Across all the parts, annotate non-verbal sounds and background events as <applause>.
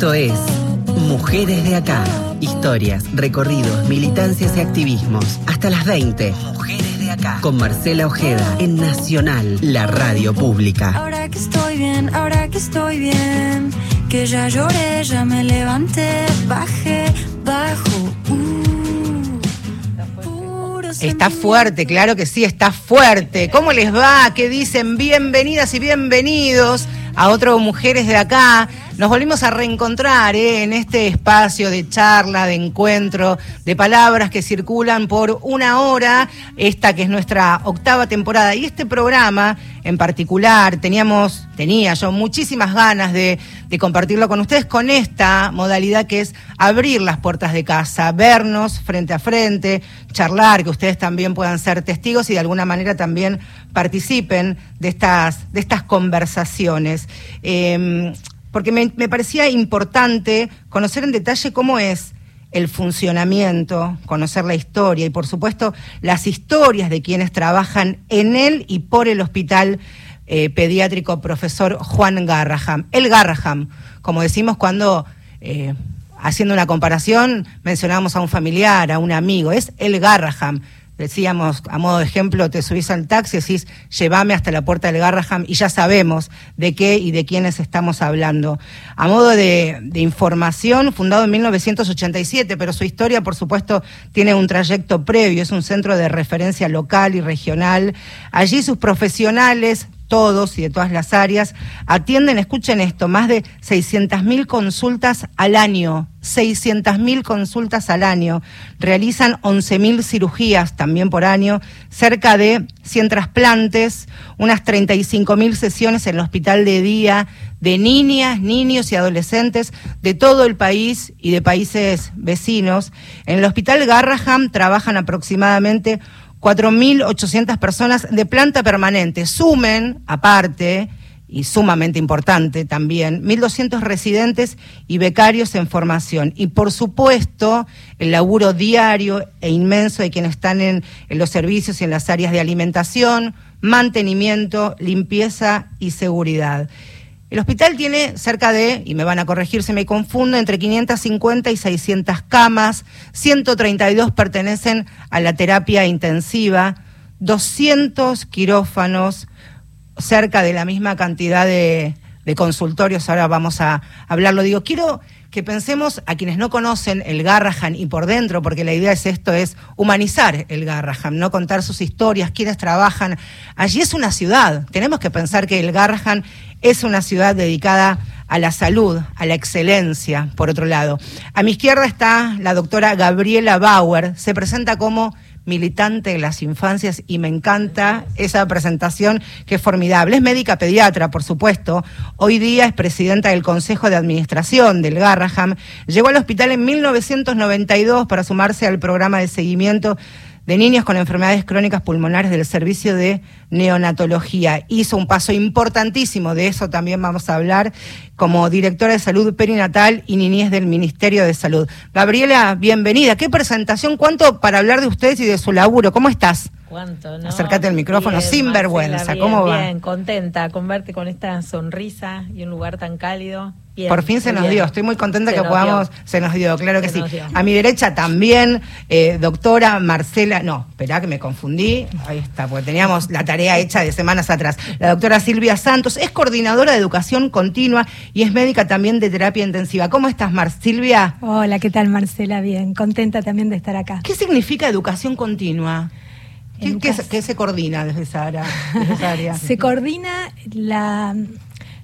Esto es Mujeres de Acá. Historias, recorridos, militancias y activismos. Hasta las 20. Mujeres de Acá. Con Marcela Ojeda en Nacional, la radio pública. Ahora que estoy bien, ahora que estoy bien. Que ya lloré, ya me levanté, bajé, bajo. Uh, Está fuerte, claro que sí, está fuerte. ¿Cómo les va? ¿Qué dicen? Bienvenidas y bienvenidos a otro Mujeres de Acá. Nos volvimos a reencontrar ¿eh? en este espacio de charla, de encuentro, de palabras que circulan por una hora, esta que es nuestra octava temporada. Y este programa en particular, teníamos, tenía yo muchísimas ganas de, compartirlo con ustedes con esta modalidad que es abrir las puertas de casa, vernos frente a frente, charlar, que ustedes también puedan ser testigos y de alguna manera también participen de estas, de estas conversaciones. Eh, porque me, parecía importante conocer en detalle cómo es el funcionamiento, conocer la historia y por supuesto las historias de quienes trabajan en él y por el hospital eh, pediátrico profesor Juan Garraham. El Garraham, como decimos cuando, eh, haciendo una comparación, mencionamos a un familiar, a un amigo, es el Garraham. Decíamos, a modo de ejemplo, te subís al taxi decís, llévame hasta la puerta del Garraham y ya sabemos de qué y de quiénes estamos hablando. A modo de, información, fundado en 1987, pero su historia, por supuesto, tiene un trayecto previo, es un centro de referencia local y regional. Allí sus profesionales todos y de todas las áreas, atienden, escuchen esto, más de 600.000 consultas al año, 600.000 consultas al año, realizan 11.000 cirugías también por año, cerca de 100 trasplantes, unas 35.000 sesiones en el hospital de día de niñas, niños y adolescentes de todo el país y de países vecinos. En el hospital Garraham trabajan aproximadamente 4.800 personas de planta permanente. Sumen, aparte, y sumamente importante también, 1.200 residentes y becarios en formación. Y por supuesto, el laburo diario e inmenso de quienes están en, los servicios y en las áreas de alimentación, mantenimiento, limpieza y seguridad. El hospital tiene cerca de, y me van a corregir si me confundo, entre 550 y 600 camas, 132 pertenecen a la terapia intensiva, 200 quirófanos, cerca de la misma cantidad de, de consultorios, ahora vamos a hablarlo. Digo, quiero que pensemos a quienes no conocen el Garrahan y por dentro, porque la idea es esto, es humanizar el Garrahan, no contar sus historias, quienes trabajan. Allí es una ciudad. Tenemos que pensar que el Garrahan es una ciudad dedicada a la salud, a la excelencia, por otro lado. A mi izquierda está la doctora Gabriela Bauer, se presenta como militante de las infancias y me encanta esa presentación que es formidable. Es médica pediatra, por supuesto. Hoy día es presidenta del Consejo de Administración del Garraham. Llegó al hospital en 1992 para sumarse al programa de seguimiento de niños con enfermedades crónicas pulmonares del servicio de neonatología. Hizo un paso importantísimo, de eso también vamos a hablar, como directora de salud perinatal y niñez del Ministerio de Salud. Gabriela, bienvenida. Qué presentación, cuánto para hablar de ustedes y de su laburo. ¿Cómo estás? ¿Cuánto, no? Acércate al micrófono, bien, sin vergüenza. bien, ¿Cómo va? Bien, contenta con verte con esta sonrisa y un lugar tan cálido. Bien, Por fin se nos bien. dio, estoy muy contenta Se que podamos, dio. se nos dio, claro que Se sí. A mi derecha también, eh, doctora Marcela, no, esperá que me confundí, ahí está, porque teníamos la tarea hecha de semanas atrás. La doctora Silvia Santos es coordinadora de educación continua y es médica también de terapia intensiva. ¿Cómo estás, Mar Silvia? Hola, ¿qué tal Marcela? Bien, contenta también de estar acá. ¿Qué significa educación continua? ¿Qué, se- qué se coordina desde esa área? desde esa área? Se coordina la,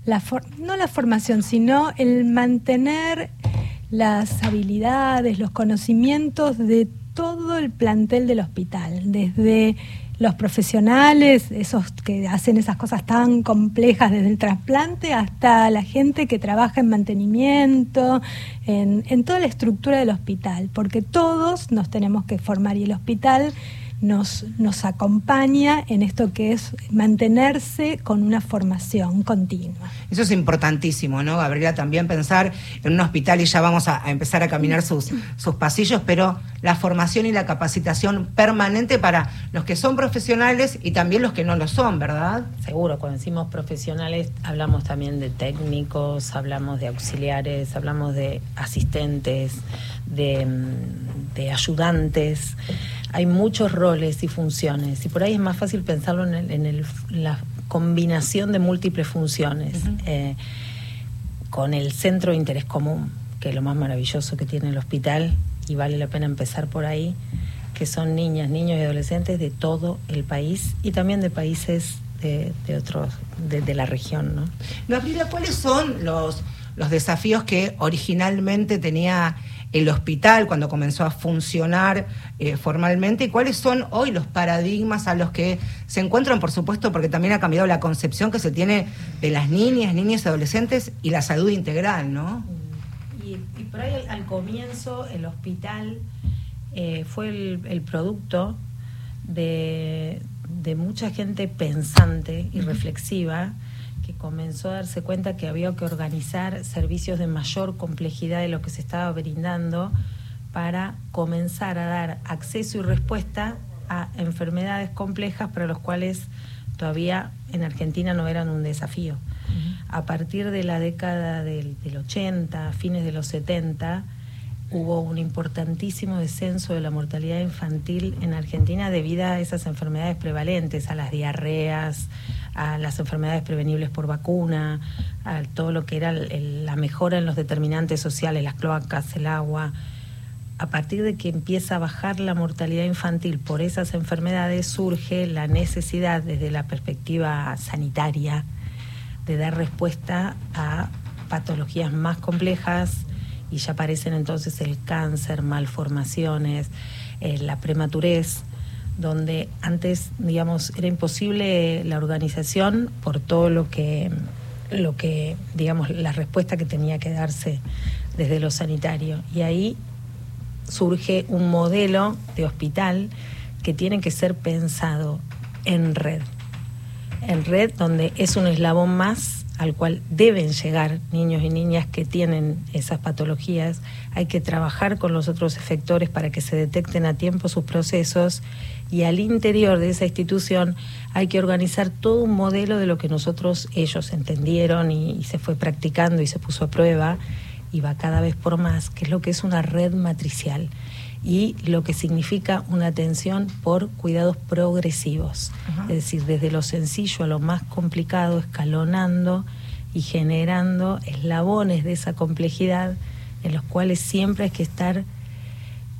la for- no la formación, sino el mantener las habilidades, los conocimientos de todo el plantel del hospital, desde los profesionales, esos que hacen esas cosas tan complejas desde el trasplante, hasta la gente que trabaja en mantenimiento, en, en toda la estructura del hospital, porque todos nos tenemos que formar y el hospital nos, nos acompaña en esto que es mantenerse con una formación continua. Eso es importantísimo, ¿no, Gabriela? También pensar en un hospital y ya vamos a, a empezar a caminar sus, sus pasillos, pero la formación y la capacitación permanente para los que son profesionales y también los que no lo son, ¿verdad? Seguro, cuando decimos profesionales hablamos también de técnicos, hablamos de auxiliares, hablamos de asistentes, de, mm, de ayudantes. Hay muchos roles y funciones y por ahí es más fácil pensarlo en, el- en el- la combinación de múltiples funciones. eh, con el centro de interés común, que es lo más maravilloso que tiene el hospital, y vale la pena empezar por ahí, que son niñas, niños y adolescentes de todo el país y también de países de, de otros, de, de la región, ¿no? Gabriela, ¿cuáles son los, los desafíos que originalmente tenía el hospital cuando comenzó a funcionar eh, formalmente y cuáles son hoy los paradigmas a los que se encuentran, por supuesto, porque también ha cambiado la concepción que se tiene de las niñas, niños y adolescentes y la salud integral, ¿no? Y, y por ahí al, al comienzo el hospital eh, fue el, el producto de, de mucha gente pensante y reflexiva comenzó a darse cuenta que había que organizar servicios de mayor complejidad de lo que se estaba brindando para comenzar a dar acceso y respuesta a enfermedades complejas para los cuales todavía en Argentina no eran un desafío. A partir de la década del, del 80, fines de los 70, hubo un importantísimo descenso de la mortalidad infantil en Argentina debido a esas enfermedades prevalentes, a las diarreas, a las enfermedades prevenibles por vacuna, a todo lo que era la mejora en los determinantes sociales, las cloacas, el agua. A partir de que empieza a bajar la mortalidad infantil por esas enfermedades, surge la necesidad desde la perspectiva sanitaria de dar respuesta a patologías más complejas y ya aparecen entonces el cáncer, malformaciones, eh, la prematurez, donde antes, digamos, era imposible la organización por todo lo que, lo que, digamos, la respuesta que tenía que darse desde lo sanitario. Y ahí surge un modelo de hospital que tiene que ser pensado en red. En red donde es un eslabón más al cual deben llegar niños y niñas que tienen esas patologías. Hay que trabajar con los otros efectores para que se detecten a tiempo sus procesos. Y al interior de esa institución hay que organizar todo un modelo de lo que nosotros ellos entendieron y, y se fue practicando y se puso a prueba. Y va cada vez por más, que es lo que es una red matricial y lo que significa una atención por cuidados progresivos, es decir, desde lo sencillo a lo más complicado, escalonando y generando eslabones de esa complejidad en los cuales siempre hay que estar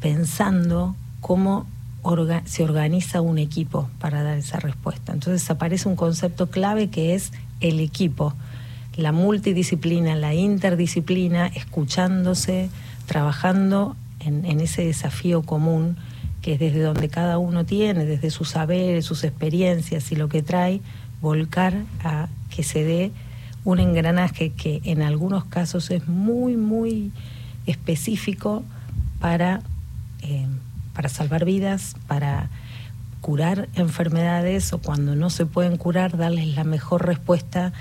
pensando cómo orga- se organiza un equipo para dar esa respuesta. Entonces aparece un concepto clave que es el equipo, la multidisciplina, la interdisciplina, escuchándose, trabajando en, en ese desafío común que es desde donde cada uno tiene, desde sus saberes, sus experiencias y lo que trae, volcar a que se dé un engranaje que en algunos casos es muy, muy específico para, eh, para salvar vidas, para curar enfermedades o cuando no se pueden curar, darles la mejor respuesta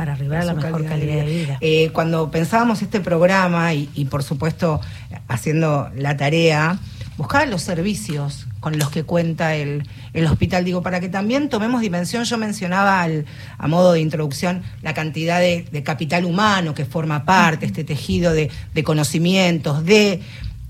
para arribar a la mejor calidad de vida. Eh, cuando pensábamos este programa y, y, por supuesto haciendo la tarea, buscaba los servicios con los que cuenta el, el, hospital, digo, para que también tomemos dimensión, yo mencionaba al, a modo de introducción la cantidad de, de, capital humano que forma parte, este tejido de, de conocimientos, de,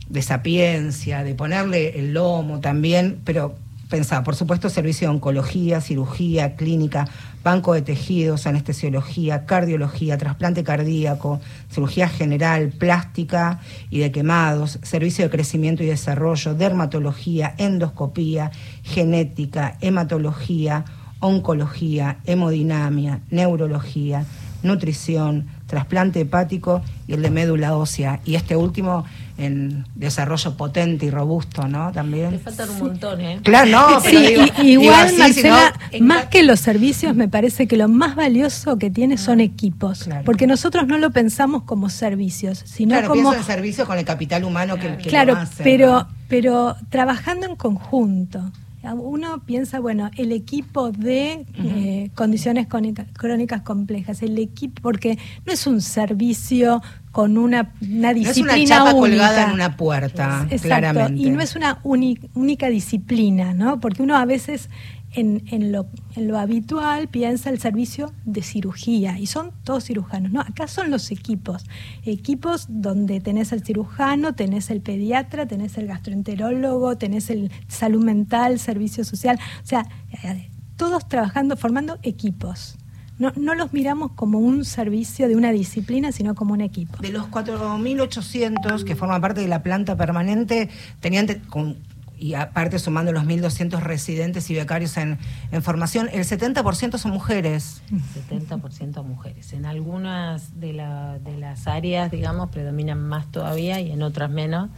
de sapiencia, de ponerle el lomo también, pero pensaba, por supuesto, servicio de oncología, cirugía, clínica, banco de tejidos, anestesiología, cardiología, trasplante cardíaco, cirugía general, plástica y de quemados, servicio de crecimiento y desarrollo, dermatología, endoscopía, genética, hematología, oncología, hemodinamia, neurología, nutrición, trasplante hepático y el de médula ósea. Y este último en desarrollo potente y robusto, ¿no? También. Le faltan un montón, ¿eh? Claro, no, <laughs> pero sí, digo, y, igual, digo así, Marcela, sino, más que los servicios, me parece que lo más valioso que tiene son equipos. Claro. Porque nosotros no lo pensamos como servicios, sino claro, como. pienso en servicio con el capital humano que, que claro, lo hace, pero, ¿no? pero trabajando en conjunto. Uno piensa, bueno, el equipo de eh, condiciones crónicas complejas, el equipo, porque no es un servicio con una, una disciplina. No es una chapa colgada en una puerta, claramente. Y no es una única disciplina, ¿no? Porque uno a veces en, en, lo, en, lo, habitual piensa el servicio de cirugía y son todos cirujanos. No, acá son los equipos. Equipos donde tenés el cirujano, tenés el pediatra, tenés el gastroenterólogo, tenés el salud mental, servicio social. O sea, eh, todos trabajando, formando equipos. No, no los miramos como un servicio de una disciplina, sino como un equipo. De los 4.800 que forman parte de la planta permanente, tenían con y aparte sumando los 1.200 residentes y becarios en, formación, el 70% son mujeres. 70% mujeres. En algunas de, de las áreas, digamos, predominan más todavía y en otras menos,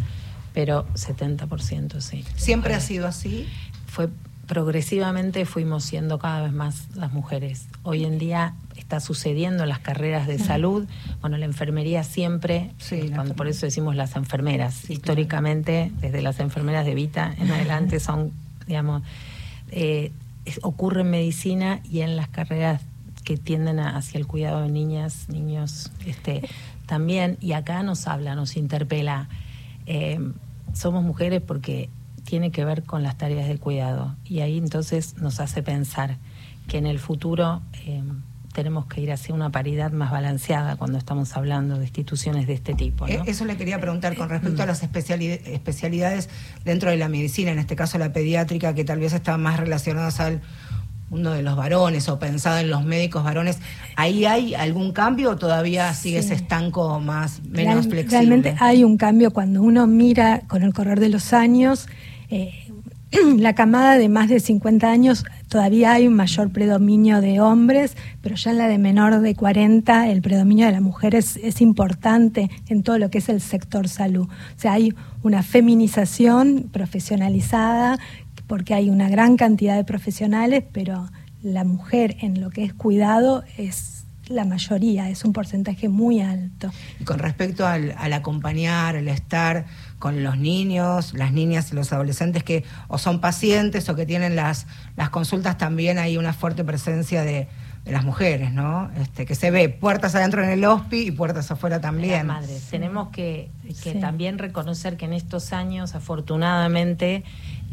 pero 70% sí. ¿Siempre ha sido así? Fue progresivamente fuimos siendo cada vez más las mujeres. Hoy en día está sucediendo en las carreras de salud. Bueno, la enfermería siempre, cuando, por eso decimos las enfermeras. Históricamente, desde las enfermeras de Vita en adelante son, digamos, eh, ocurre en medicina y en las carreras que tienden hacia el cuidado de niñas, niños, este, también. Y acá nos habla, nos interpela. Eh, somos mujeres porque tiene que ver con las tareas de cuidado. Y ahí entonces nos hace pensar que en el futuro eh, tenemos que ir hacia una paridad más balanceada cuando estamos hablando de instituciones de este tipo. Eh, eso le quería preguntar con respecto a las especialidades dentro de la medicina, en este caso la pediátrica, que tal vez están más relacionadas al uno de los varones o pensado en los médicos varones, ¿ahí hay algún cambio o todavía sigue ese estanco más menos flexible? Realmente hay un cambio cuando uno mira con el correr de los años eh, <clears throat> la camada de más de 50 años todavía hay un mayor predominio de hombres, pero ya en la de menor de 40 el predominio de la mujer es, es, importante en todo lo que es el sector salud. O sea, hay una feminización profesionalizada porque hay una gran cantidad de profesionales, pero la mujer en lo que es cuidado es la mayoría, es un porcentaje muy alto. Y con respecto al, acompañar, al estar con los niños, las niñas y los adolescentes que o son pacientes o que tienen las, las consultas, también hay una fuerte presencia de, las mujeres, ¿no? Este, que se ve puertas adentro en el HOSPI y puertas afuera también. madres. Tenemos que, también reconocer que en estos años, afortunadamente,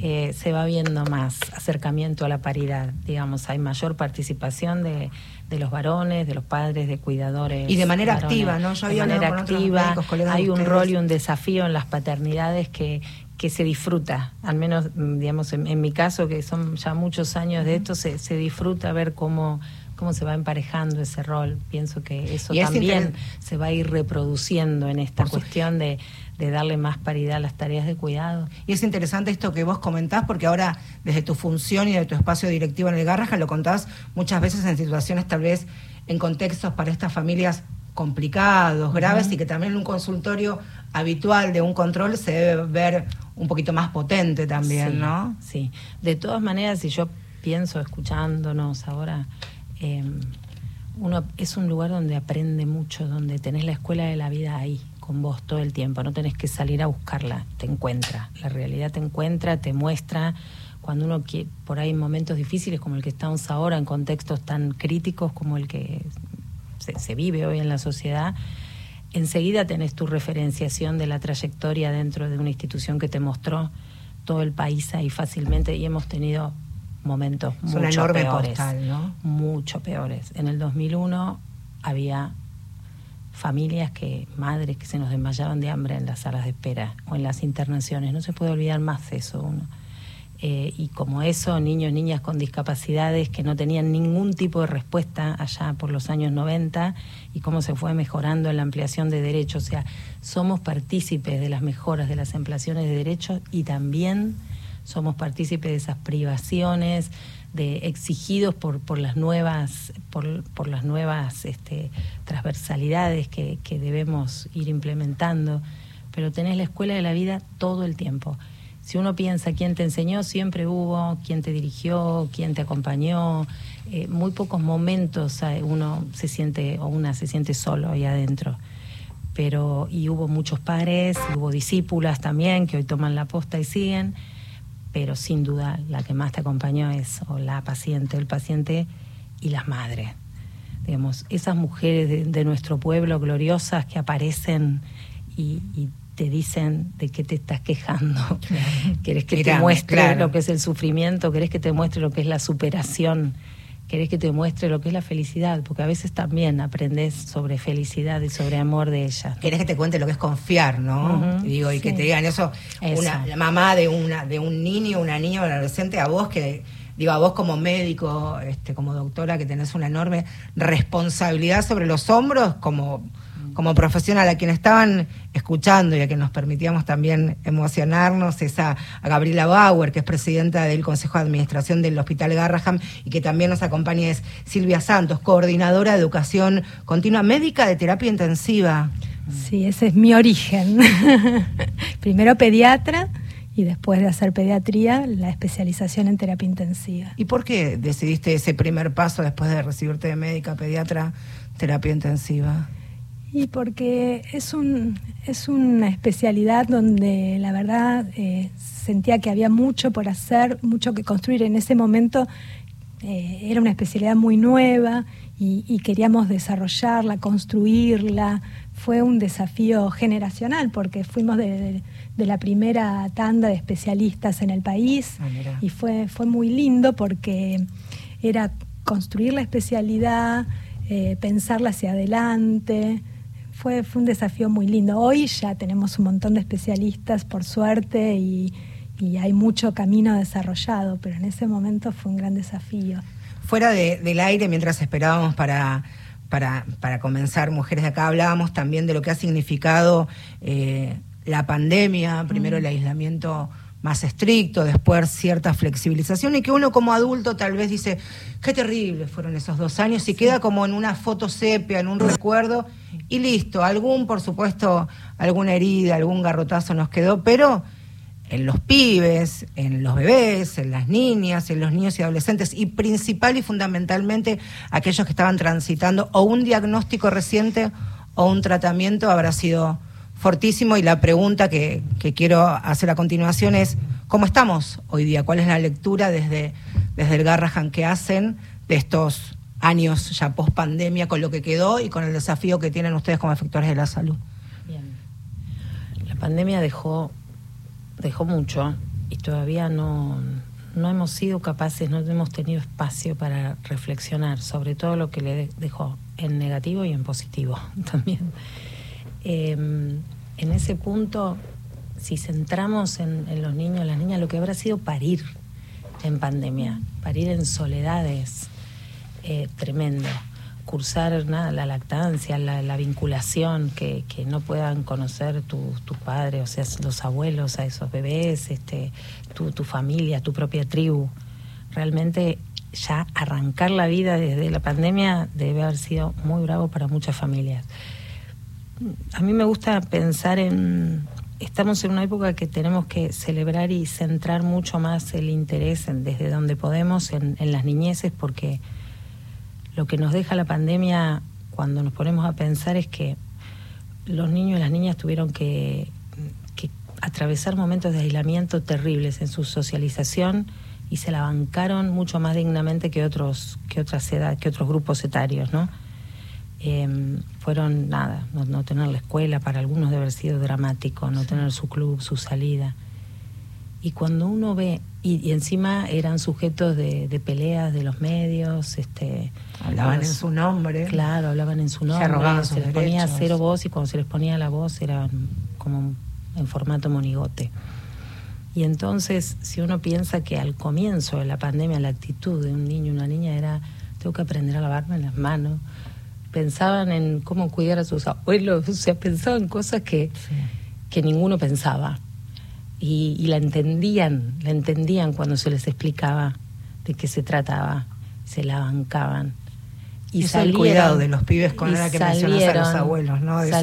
eh, se va viendo más acercamiento a la paridad. Digamos, hay mayor participación de, de los varones, de los padres, de cuidadores. Y de manera activa, ¿no? Yo de manera activa. hay un rol y un desafío en las paternidades que, que se disfruta, al menos, mm, digamos, en, mi caso, que son ya muchos años de esto, se, se disfruta ver cómo cómo se va emparejando ese rol. Pienso que eso también se va a ir reproduciendo en esta cuestión de, de, darle más paridad a las tareas de cuidado. Y es interesante esto que vos comentás, porque ahora desde tu función y de tu espacio directivo en el Garraja lo contás muchas veces en situaciones tal vez en contextos para estas familias complicados, graves y que también en un consultorio habitual de un control se debe ver un poquito más potente también, ¿no? Sí, de todas maneras, si yo pienso escuchándonos ahora, Em, uno es un lugar donde aprende mucho, donde tenés la escuela de la vida ahí, con vos todo el tiempo, no tenés que salir a buscarla, te encuentra, la realidad te encuentra, te muestra, cuando uno quiere, por ahí momentos difíciles como el que estamos ahora, en contextos tan críticos como el que se, se vive hoy en la sociedad, enseguida tenés tu referenciación de la trayectoria dentro de una institución que te mostró todo el país ahí fácilmente y hemos tenido momentos mucho peores. Mucho peores. En el 2001 había familias que, madres que se nos desmayaban de hambre en las salas de espera o en las internaciones. No se puede olvidar más eso uno. Eh, y como eso, niños, niñas con discapacidades que no tenían ningún tipo de respuesta allá por los años 90 y cómo se fue mejorando en la ampliación de derechos. O sea, somos partícipes de las mejoras de las ampliaciones de derechos y también somos partícipes de esas privaciones, de exigidos por, por las nuevas, por, por las nuevas este, transversalidades que, que debemos ir implementando. Pero tenés la escuela de la vida todo el tiempo. Si uno piensa quién te enseñó, siempre hubo, quién te dirigió, quién te acompañó. Eh, muy pocos momentos uno se siente o una se siente solo ahí adentro. Pero, y hubo muchos padres, hubo discípulas también que hoy toman la posta y siguen pero sin duda la que más te acompañó es o la paciente, el paciente y las madres. Digamos, esas mujeres de, nuestro pueblo gloriosas que aparecen y, te dicen de qué te estás quejando. <laughs> ¿Querés que te muestre lo que es el sufrimiento? ¿Querés que te muestre lo que es la superación? Querés que te muestre lo que es la felicidad, porque a veces también aprendes sobre felicidad y sobre amor de ella. Querés que te cuente lo que es confiar, ¿no? digo, y que te digan eso, Una, la mamá de una, de un niño, una niña, un adolescente, a vos que digo, a vos como médico, este, como doctora, que tenés una enorme responsabilidad sobre los hombros, como como profesional, a quien estaban escuchando y a quien nos permitíamos también emocionarnos, es a, Gabriela Bauer, que es presidenta del Consejo de Administración del Hospital Garraham y que también nos acompaña, es Silvia Santos, coordinadora de educación continua médica de terapia intensiva. Sí, ese es mi origen. <laughs> Primero pediatra y después de hacer pediatría, la especialización en terapia intensiva. ¿Y por qué decidiste ese primer paso después de recibirte de médica pediatra, terapia intensiva? Y porque es, un, es una especialidad donde la verdad eh, sentía que había mucho por hacer, mucho que construir. En ese momento eh, era una especialidad muy nueva y, queríamos desarrollarla, construirla. Fue un desafío generacional porque fuimos de, la primera tanda de especialistas en el país ah, y fue, fue muy lindo porque era construir la especialidad, eh, pensarla hacia adelante fue, fue un desafío muy lindo. Hoy ya tenemos un montón de especialistas, por suerte, y, hay mucho camino desarrollado, pero en ese momento fue un gran desafío. Fuera del aire, mientras esperábamos para, para, para, comenzar Mujeres de Acá, hablábamos también de lo que ha significado eh, la pandemia, primero el aislamiento más estricto, después cierta flexibilización y que uno como adulto tal vez dice, qué terrible fueron esos dos años y queda como en una foto sepia, en un recuerdo y listo, algún, por supuesto, alguna herida, algún garrotazo nos quedó, pero en los pibes, en los bebés, en las niñas, en los niños y adolescentes y principal y fundamentalmente aquellos que estaban transitando o un diagnóstico reciente o un tratamiento habrá sido fortísimo y la pregunta que, quiero hacer a continuación es, ¿cómo estamos hoy día? ¿Cuál es la lectura desde, desde el Garrahan que hacen de estos años ya post pandemia con lo que quedó y con el desafío que tienen ustedes como efectores de la salud? Bien. La pandemia dejó, dejó mucho y todavía no, no hemos sido capaces, no hemos tenido espacio para reflexionar sobre todo lo que le dejó en negativo y en positivo <laughs> también. Em, en ese punto, si centramos en, los niños, las niñas, lo que habrá sido parir en pandemia, parir en soledades, eh, tremendo. Cursar nada, la lactancia, la, vinculación, que, no puedan conocer tus tu padres, o sea, los abuelos a esos bebés, este, tu, tu familia, tu propia tribu. Realmente ya arrancar la vida desde la pandemia debe haber sido muy bravo para muchas familias a mí me gusta pensar en, estamos en una época que tenemos que celebrar y centrar mucho más el interés desde donde podemos en, las niñeces, porque lo que nos deja la pandemia cuando nos ponemos a pensar es que los niños y las niñas tuvieron que, atravesar momentos de aislamiento terribles en su socialización y se la bancaron mucho más dignamente que otros que otras edades, que otros grupos etarios, ¿no? Em, fueron nada, no, tener la escuela, para algunos debe haber sido dramático, no tener su club, su salida. Y cuando uno ve, y, encima eran sujetos de, peleas de los medios, este, hablaban en su nombre. Claro, hablaban en su nombre, se, les ponía cero voz y cuando se les ponía la voz era como en formato monigote. Y entonces, si uno piensa que al comienzo de la pandemia la actitud de un niño y una niña era, tengo que aprender a lavarme las manos, pensaban en cómo cuidar a sus abuelos, o sea, pensaban cosas que, que ninguno pensaba. Y, la entendían, la entendían cuando se les explicaba de qué se trataba, se la bancaban. Y Eso el cuidado de los pibes con la que mencionas a los abuelos, ¿no? De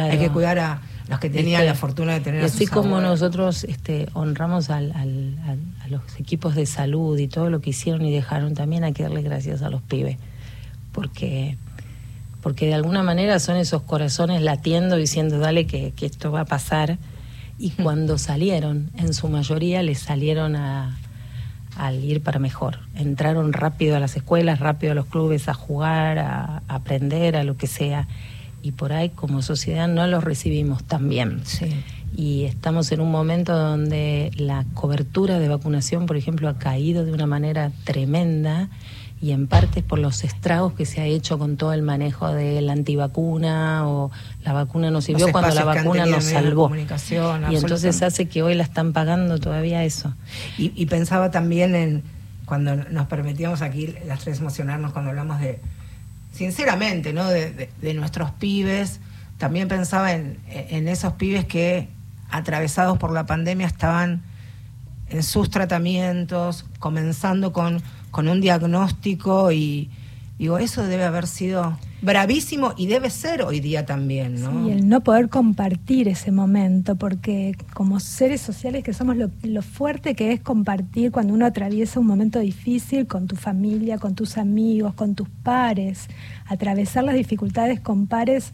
Hay que cuidar a los que tenían la fortuna de tener y así como nosotros este, honramos al, al, a los equipos de salud y todo lo que hicieron y dejaron, también hay que darle gracias a los pibes, porque porque de alguna manera son esos corazones latiendo diciendo dale que, esto va a pasar Y cuando salieron, en su mayoría les salieron a, al ir para mejor. Entraron rápido a las escuelas, rápido a los clubes, a jugar, a, a aprender, a lo que sea. Y por ahí como sociedad no los recibimos tan bien. Sí. Y estamos en un momento donde la cobertura de vacunación, por ejemplo, ha caído de una manera tremenda y en parte por los estragos que se ha hecho con todo el manejo de la antivacuna o la vacuna no sirvió cuando la vacuna nos salvó. Y entonces hace que hoy la están pagando todavía eso. Y, y pensaba también en cuando nos permitíamos aquí las tres emocionarnos cuando hablamos de, sinceramente, ¿no? De, de- de nuestros pibes. También pensaba en, en esos pibes que, atravesados por la pandemia, estaban en sus tratamientos, comenzando con, con un diagnóstico y digo, eso debe haber sido bravísimo y debe ser hoy día también, ¿no? Sí, el no poder compartir ese momento, porque como seres sociales que somos lo, lo fuerte que es compartir cuando uno atraviesa un momento difícil con tu familia, con tus amigos, con tus pares, atravesar las dificultades con pares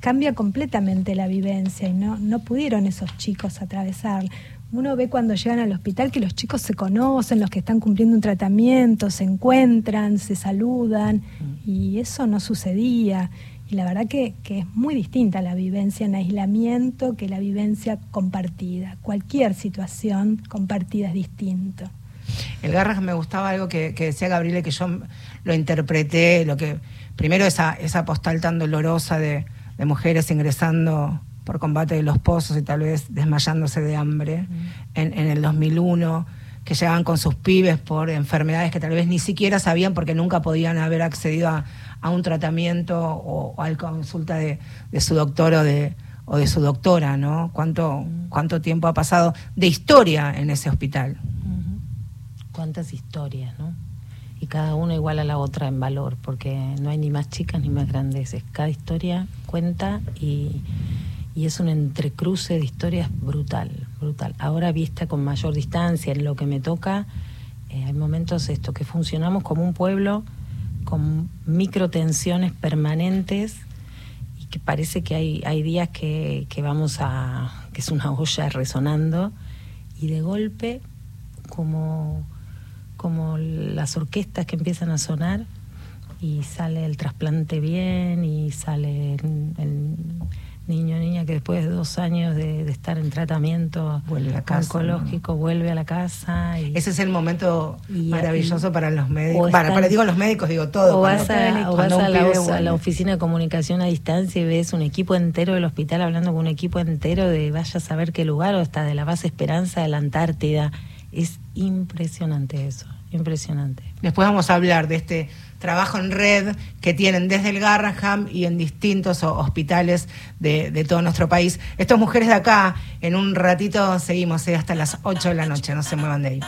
cambia completamente la vivencia y no, no pudieron esos chicos atravesar. Uno ve cuando llegan al hospital que los chicos se conocen, los que están cumpliendo un tratamiento, se encuentran, se saludan y eso no sucedía. Y la verdad que, que es muy distinta la vivencia en aislamiento que la vivencia compartida. Cualquier situación compartida es distinto. El Garras me gustaba algo que, que decía Gabriele, que yo lo interpreté, lo que primero esa, esa postal tan dolorosa de, de mujeres ingresando por combate de los pozos y tal vez desmayándose de hambre en, en el 2001, que llegaban con sus pibes por enfermedades que tal vez ni siquiera sabían porque nunca podían haber accedido a, a un tratamiento o, o a la consulta de, de su doctor o de, o de su doctora, ¿no? ¿Cuánto, ¿Cuánto tiempo ha pasado de historia en ese hospital? Cuántas historias, ¿no? Y cada una igual a la otra en valor, porque no hay ni más chicas ni más grandes. Cada historia cuenta y, y es un entrecruce de historias brutal, brutal. Ahora vista con mayor distancia en lo que me toca, eh, hay momentos esto que funcionamos como un pueblo con microtensiones permanentes y que parece que hay, hay días que, que vamos a, que es una olla resonando y de golpe como, como las orquestas que empiezan a sonar y sale el trasplante bien y sale el, el niño o niña que después de dos años de, de estar en tratamiento Vuelve a casa, oncológico vuelve a la casa y, Ese es el momento maravilloso para los médicos. Para, para, digo los médicos, digo todo. o cuando- vas, a, o cuando vas un a la, a la oficina de comunicación a distancia y ves un equipo entero del hospital hablando con un equipo entero de vaya a saber qué lugar o hasta de la base Esperanza de la Antártida. Es impresionante eso, impresionante. Después vamos a hablar de este trabajo en red que tienen desde el Garraham y en distintos ho- hospitales de, de todo nuestro país. Estas mujeres de acá, en un ratito seguimos eh, hasta las 8 de la noche, no se muevan de ahí.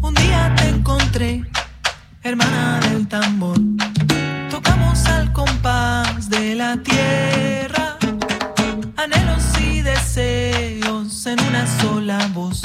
Un día te encontré, hermana del tambor. Tocamos al compás de la tierra. En una sola voz.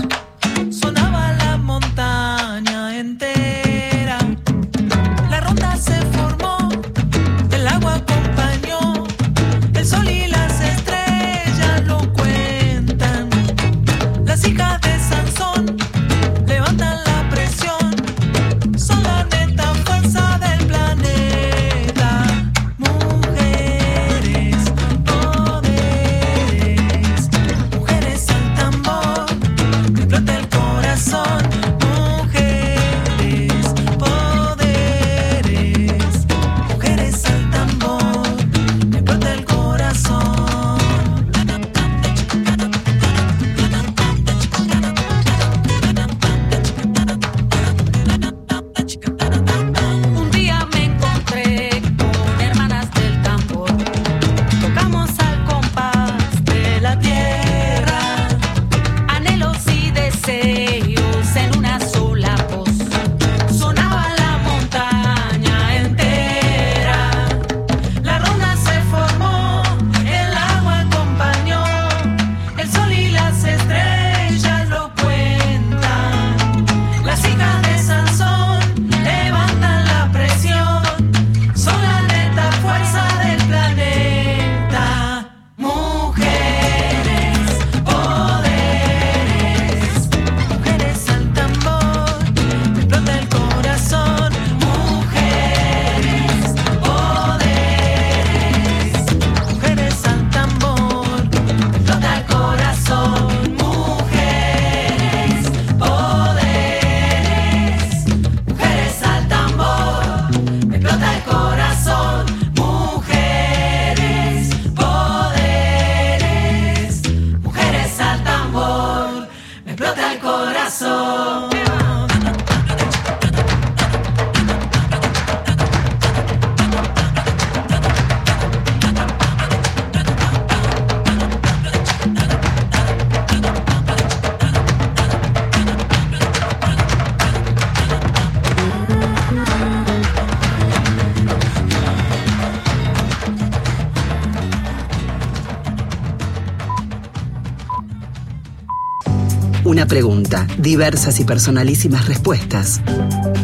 Diversas y personalísimas respuestas.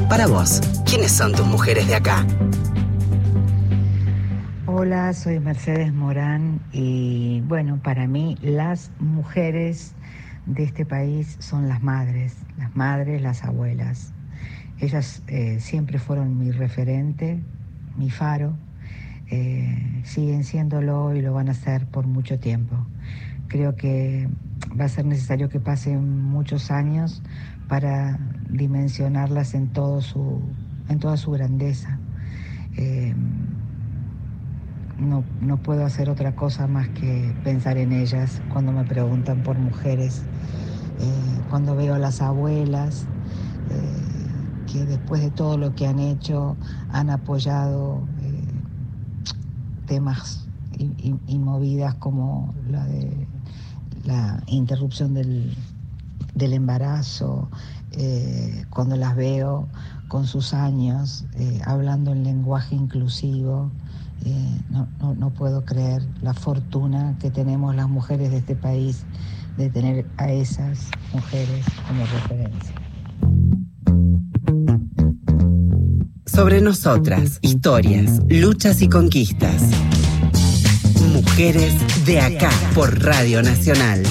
Para vos, ¿quiénes son tus mujeres de acá? Hola, soy Mercedes Morán y bueno, para mí las mujeres de este país son las madres, las madres, las abuelas. Ellas eh, siempre fueron mi referente, mi faro, eh, siguen siéndolo y lo van a ser por mucho tiempo. Creo que va a ser necesario que pasen muchos años para dimensionarlas en, todo su, en toda su grandeza. Eh, no, no, puedo hacer otra cosa más que pensar en ellas cuando me preguntan por mujeres, cuando veo a las abuelas, que después de todo lo que han hecho han apoyado eh, temas y, movidas como la de la interrupción del, embarazo, eh, cuando las veo con sus años eh, hablando en lenguaje inclusivo, no, no puedo creer la fortuna que tenemos las mujeres de este país de tener a esas mujeres como referencia. Sobre nosotras, historias, luchas y conquistas. Mujeres de acá por Radio Nacional.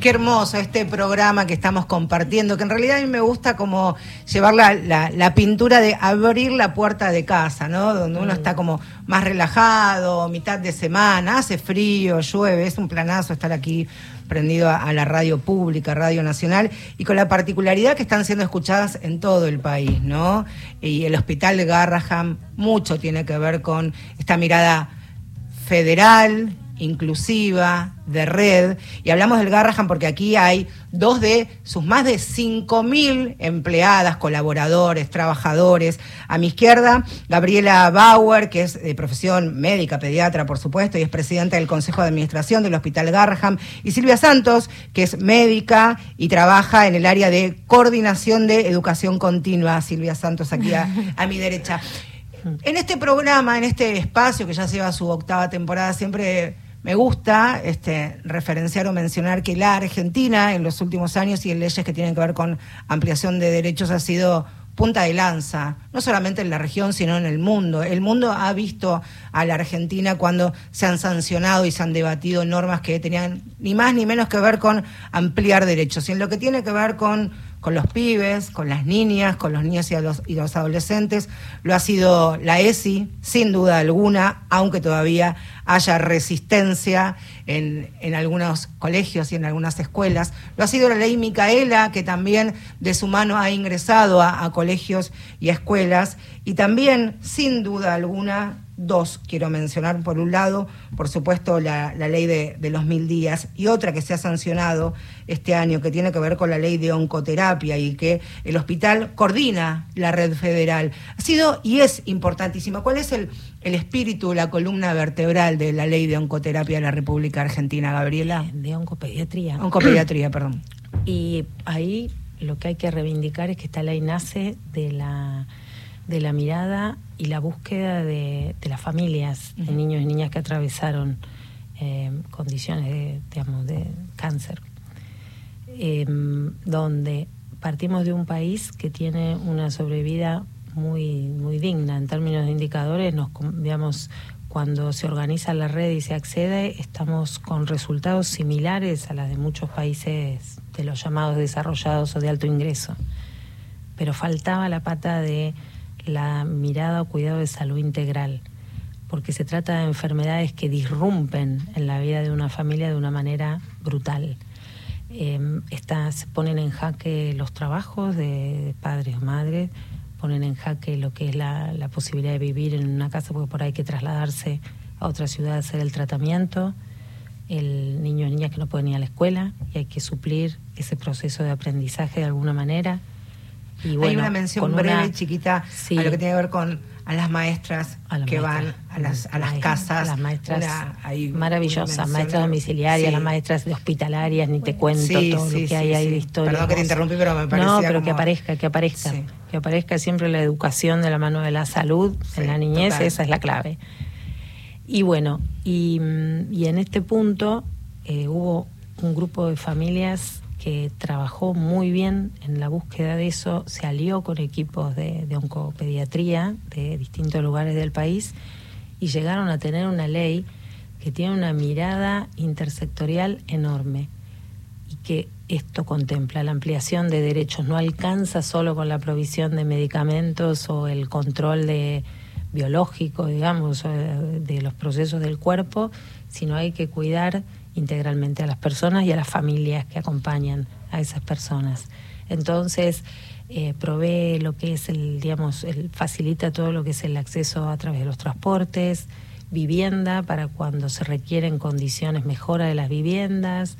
Qué hermoso este programa que estamos compartiendo, que en realidad a mí me gusta como llevar la, pintura de abrir la puerta de casa, ¿no? Donde uno está como más relajado, mitad de semana, hace frío, llueve, es un planazo estar aquí prendido a, la radio pública, Radio Nacional, y con la particularidad que están siendo escuchadas en todo el país, ¿no? Y el Hospital Garraham mucho tiene que ver con esta mirada federal, inclusiva, de red. Y hablamos del Garrahan porque aquí hay dos de sus más de 5.000 empleadas, colaboradores, trabajadores. A mi izquierda, Gabriela Bauer, que es de profesión médica, pediatra, por supuesto, y es presidenta del Consejo de Administración del Hospital Garrahan. Y Silvia Santos, que es médica y trabaja en el área de coordinación de educación continua. Silvia Santos, aquí a, a mi derecha. En este programa, en este espacio que ya lleva su octava temporada, siempre me gusta este, referenciar o mencionar que la Argentina en los últimos años y en leyes que tienen que ver con ampliación de derechos ha sido punta de lanza, no solamente en la región, sino en el mundo. El mundo ha visto a la Argentina cuando se han sancionado y se han debatido normas que tenían ni más ni menos que ver con ampliar derechos. Y en lo que tiene que ver con con los pibes, con las niñas, con los niños y, los, y los adolescentes. Lo ha sido la ESI, sin duda alguna, aunque todavía haya resistencia en, en, algunos colegios y en algunas escuelas. Lo ha sido la ley Micaela, que también de su mano ha ingresado a, a colegios y escuelas. Y también, sin duda alguna, dos quiero mencionar. Por un lado, por supuesto, la, ley de, los mil días y otra que se ha sancionado este año que tiene que ver con la ley de oncoterapia y que el hospital coordina la red federal. Ha sido y es importantísima. ¿Cuál es el, el espíritu, la columna vertebral de la ley de oncoterapia de la República Argentina, Gabriela? De oncopediatría. Oncopediatría, <clears throat> perdón. Y ahí lo que hay que reivindicar es que esta ley nace de la de la mirada y la búsqueda de, las familias, de niños y niñas que atravesaron eh, condiciones de, digamos, de cáncer, em, donde partimos de un país que tiene una sobrevida muy, muy digna en términos de indicadores, nos, digamos, cuando se organiza la red y se accede, estamos con resultados similares a las de muchos países de los llamados desarrollados o de alto ingreso. Pero faltaba la pata de la mirada o cuidado de salud integral, porque se trata de enfermedades que disrumpen en la vida de una familia de una manera brutal. Eh, se ponen en jaque los trabajos de padres o madres, ponen en jaque lo que es la, la, posibilidad de vivir en una casa, porque por ahí hay que trasladarse a otra ciudad a hacer el tratamiento, el niño o niña que no pueden ir a la escuela y hay que suplir ese proceso de aprendizaje de alguna manera. Hay una mención breve, chiquita, a lo que tiene que ver con a las maestras que van a las, a las casas. las maestras maravillosas, maestras domiciliarias, las maestras de hospitalarias, ni te cuento todo lo que hay ahí de historia. Perdón que te interrumpí, pero me parecía No, pero que aparezca, que aparezca. Que aparezca siempre la educación de la mano de la salud en la niñez, esa es la clave. Y bueno, y, mm, y en este punto eh, hubo un grupo de familias que trabajó muy bien en la búsqueda de eso, se alió con equipos de, de oncopediatría de distintos lugares del país y llegaron a tener una ley que tiene una mirada intersectorial enorme y que esto contempla la ampliación de derechos, no alcanza solo con la provisión de medicamentos o el control de biológico, digamos, de los procesos del cuerpo, sino hay que cuidar integralmente a las personas y a las familias que acompañan a esas personas. Entonces, eh, provee lo que es el, digamos, el, facilita todo lo que es el acceso a través de los transportes, vivienda para cuando se requieren condiciones, mejora de las viviendas,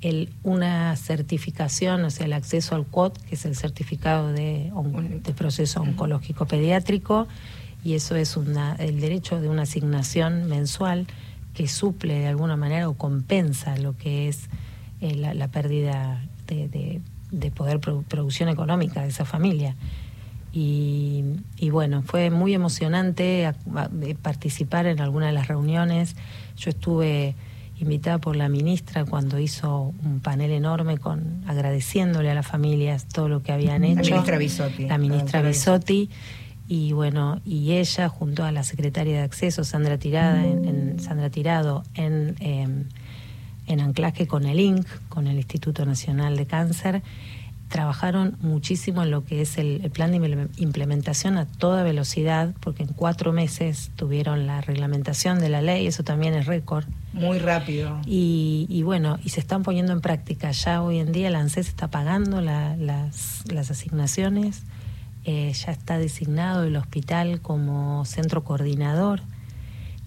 el, una certificación, o sea, el acceso al COT, que es el certificado de, de proceso oncológico pediátrico, y eso es una, el derecho de una asignación mensual que suple de alguna manera o compensa lo que es eh, la, la, pérdida de, de, de poder pro, producción económica de esa familia. Y, y, bueno, fue muy emocionante a, a, participar en alguna de las reuniones. Yo estuve invitada por la ministra cuando hizo un panel enorme con agradeciéndole a las familias todo lo que habían hecho. La ministra Bisotti. La ministra Bisotti y bueno, y ella junto a la secretaria de acceso, Sandra Tirada, en, en Sandra Tirado, en, eh, en anclaje con el INC, con el Instituto Nacional de Cáncer, trabajaron muchísimo en lo que es el, el, plan de implementación a toda velocidad, porque en cuatro meses tuvieron la reglamentación de la ley, eso también es récord. Muy rápido. Y, y, bueno, y se están poniendo en práctica. Ya hoy en día la ANSES está pagando la, las, las asignaciones eh, ya está designado el hospital como centro coordinador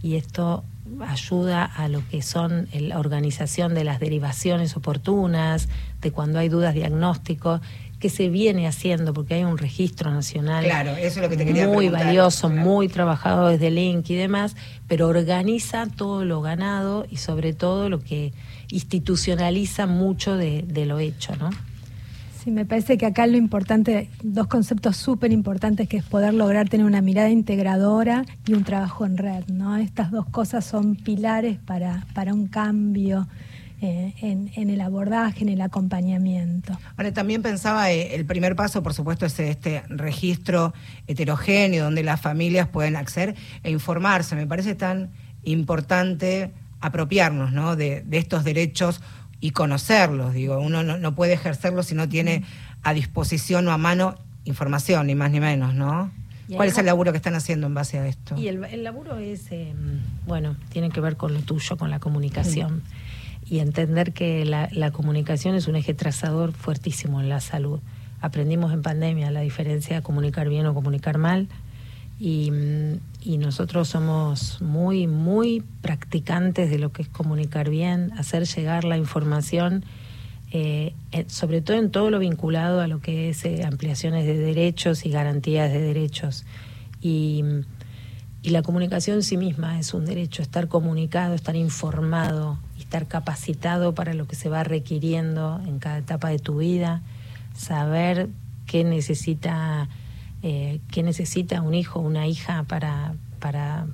y esto ayuda a lo que son la organización de las derivaciones oportunas, de cuando hay dudas diagnósticos, que se viene haciendo porque hay un registro nacional claro, eso es lo que te quería muy preguntar. valioso, claro. muy trabajado desde el INC y demás, pero organiza todo lo ganado y sobre todo lo que institucionaliza mucho de, de lo hecho, ¿no? Sí, me parece que acá lo importante, dos conceptos súper importantes, que es poder lograr tener una mirada integradora y un trabajo en red, ¿no? Estas dos cosas son pilares para, para un cambio eh, en, el abordaje, en el acompañamiento. Ahora, también pensaba, eh, el primer paso, por supuesto, es este registro heterogéneo, donde las familias pueden acceder e informarse. Me parece tan importante apropiarnos, ¿no?, de, de estos derechos y conocerlos. Digo, uno no, no, puede ejercerlos si no tiene a disposición o a mano información, ni más ni menos, ¿no? ¿Cuál es el laburo que están haciendo en base a esto? Y el, el laburo es, eh, bueno, tiene que ver con lo tuyo, con la comunicación. Sí. Y entender que la, la, comunicación es un eje trazador fuertísimo en la salud. Aprendimos en pandemia la diferencia de comunicar bien o comunicar mal. Y, y, nosotros somos muy, muy practicantes de lo que es comunicar bien, hacer llegar la información, eh, sobre todo en todo lo vinculado a lo que es eh, ampliaciones de derechos y garantías de derechos. Y, y, la comunicación en sí misma es un derecho, estar comunicado, estar informado, estar capacitado para lo que se va requiriendo en cada etapa de tu vida, saber qué necesita eh, qué necesita un hijo, una hija para, para,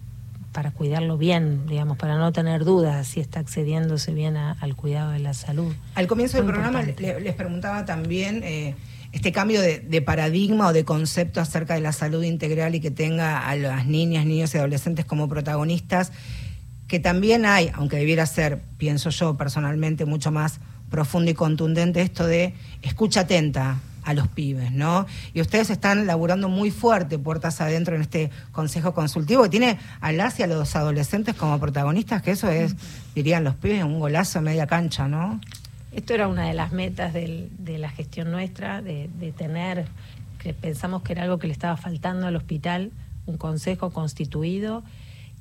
para cuidarlo bien, digamos, para no tener dudas si está accediéndose bien a, al cuidado de la salud. Al comienzo del programa le, les preguntaba también eh, este cambio de, de, paradigma o de concepto acerca de la salud integral y que tenga a las niñas, niños y adolescentes como protagonistas, que también hay, aunque debiera ser, pienso yo personalmente, mucho más profundo y contundente, esto de escucha atenta, a los pibes, ¿no? Y ustedes están laburando muy fuerte puertas adentro en este consejo consultivo que tiene a las y a los adolescentes como protagonistas, que eso es, dirían los pibes, un golazo a media cancha, ¿no? Esto era una de las metas de la gestión nuestra, de, de tener, que pensamos que era algo que le estaba faltando al hospital, un consejo constituido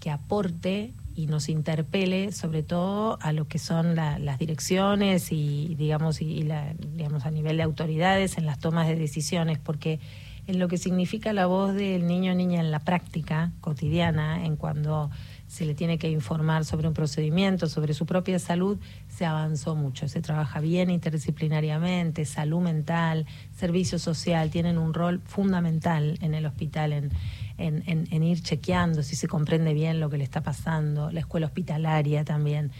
que aporte y nos interpele sobre todo a lo que son la, las direcciones y digamos y, la, digamos a nivel de autoridades en las tomas de decisiones porque en lo que significa la voz del niño o niña en la práctica cotidiana en cuando se le tiene que informar sobre un procedimiento, sobre su propia salud, se avanzó mucho. Se trabaja bien interdisciplinariamente, salud mental, servicio social, tienen un rol fundamental en el hospital en, en, en- en ir chequeando si se comprende bien lo que le está pasando, la escuela hospitalaria también,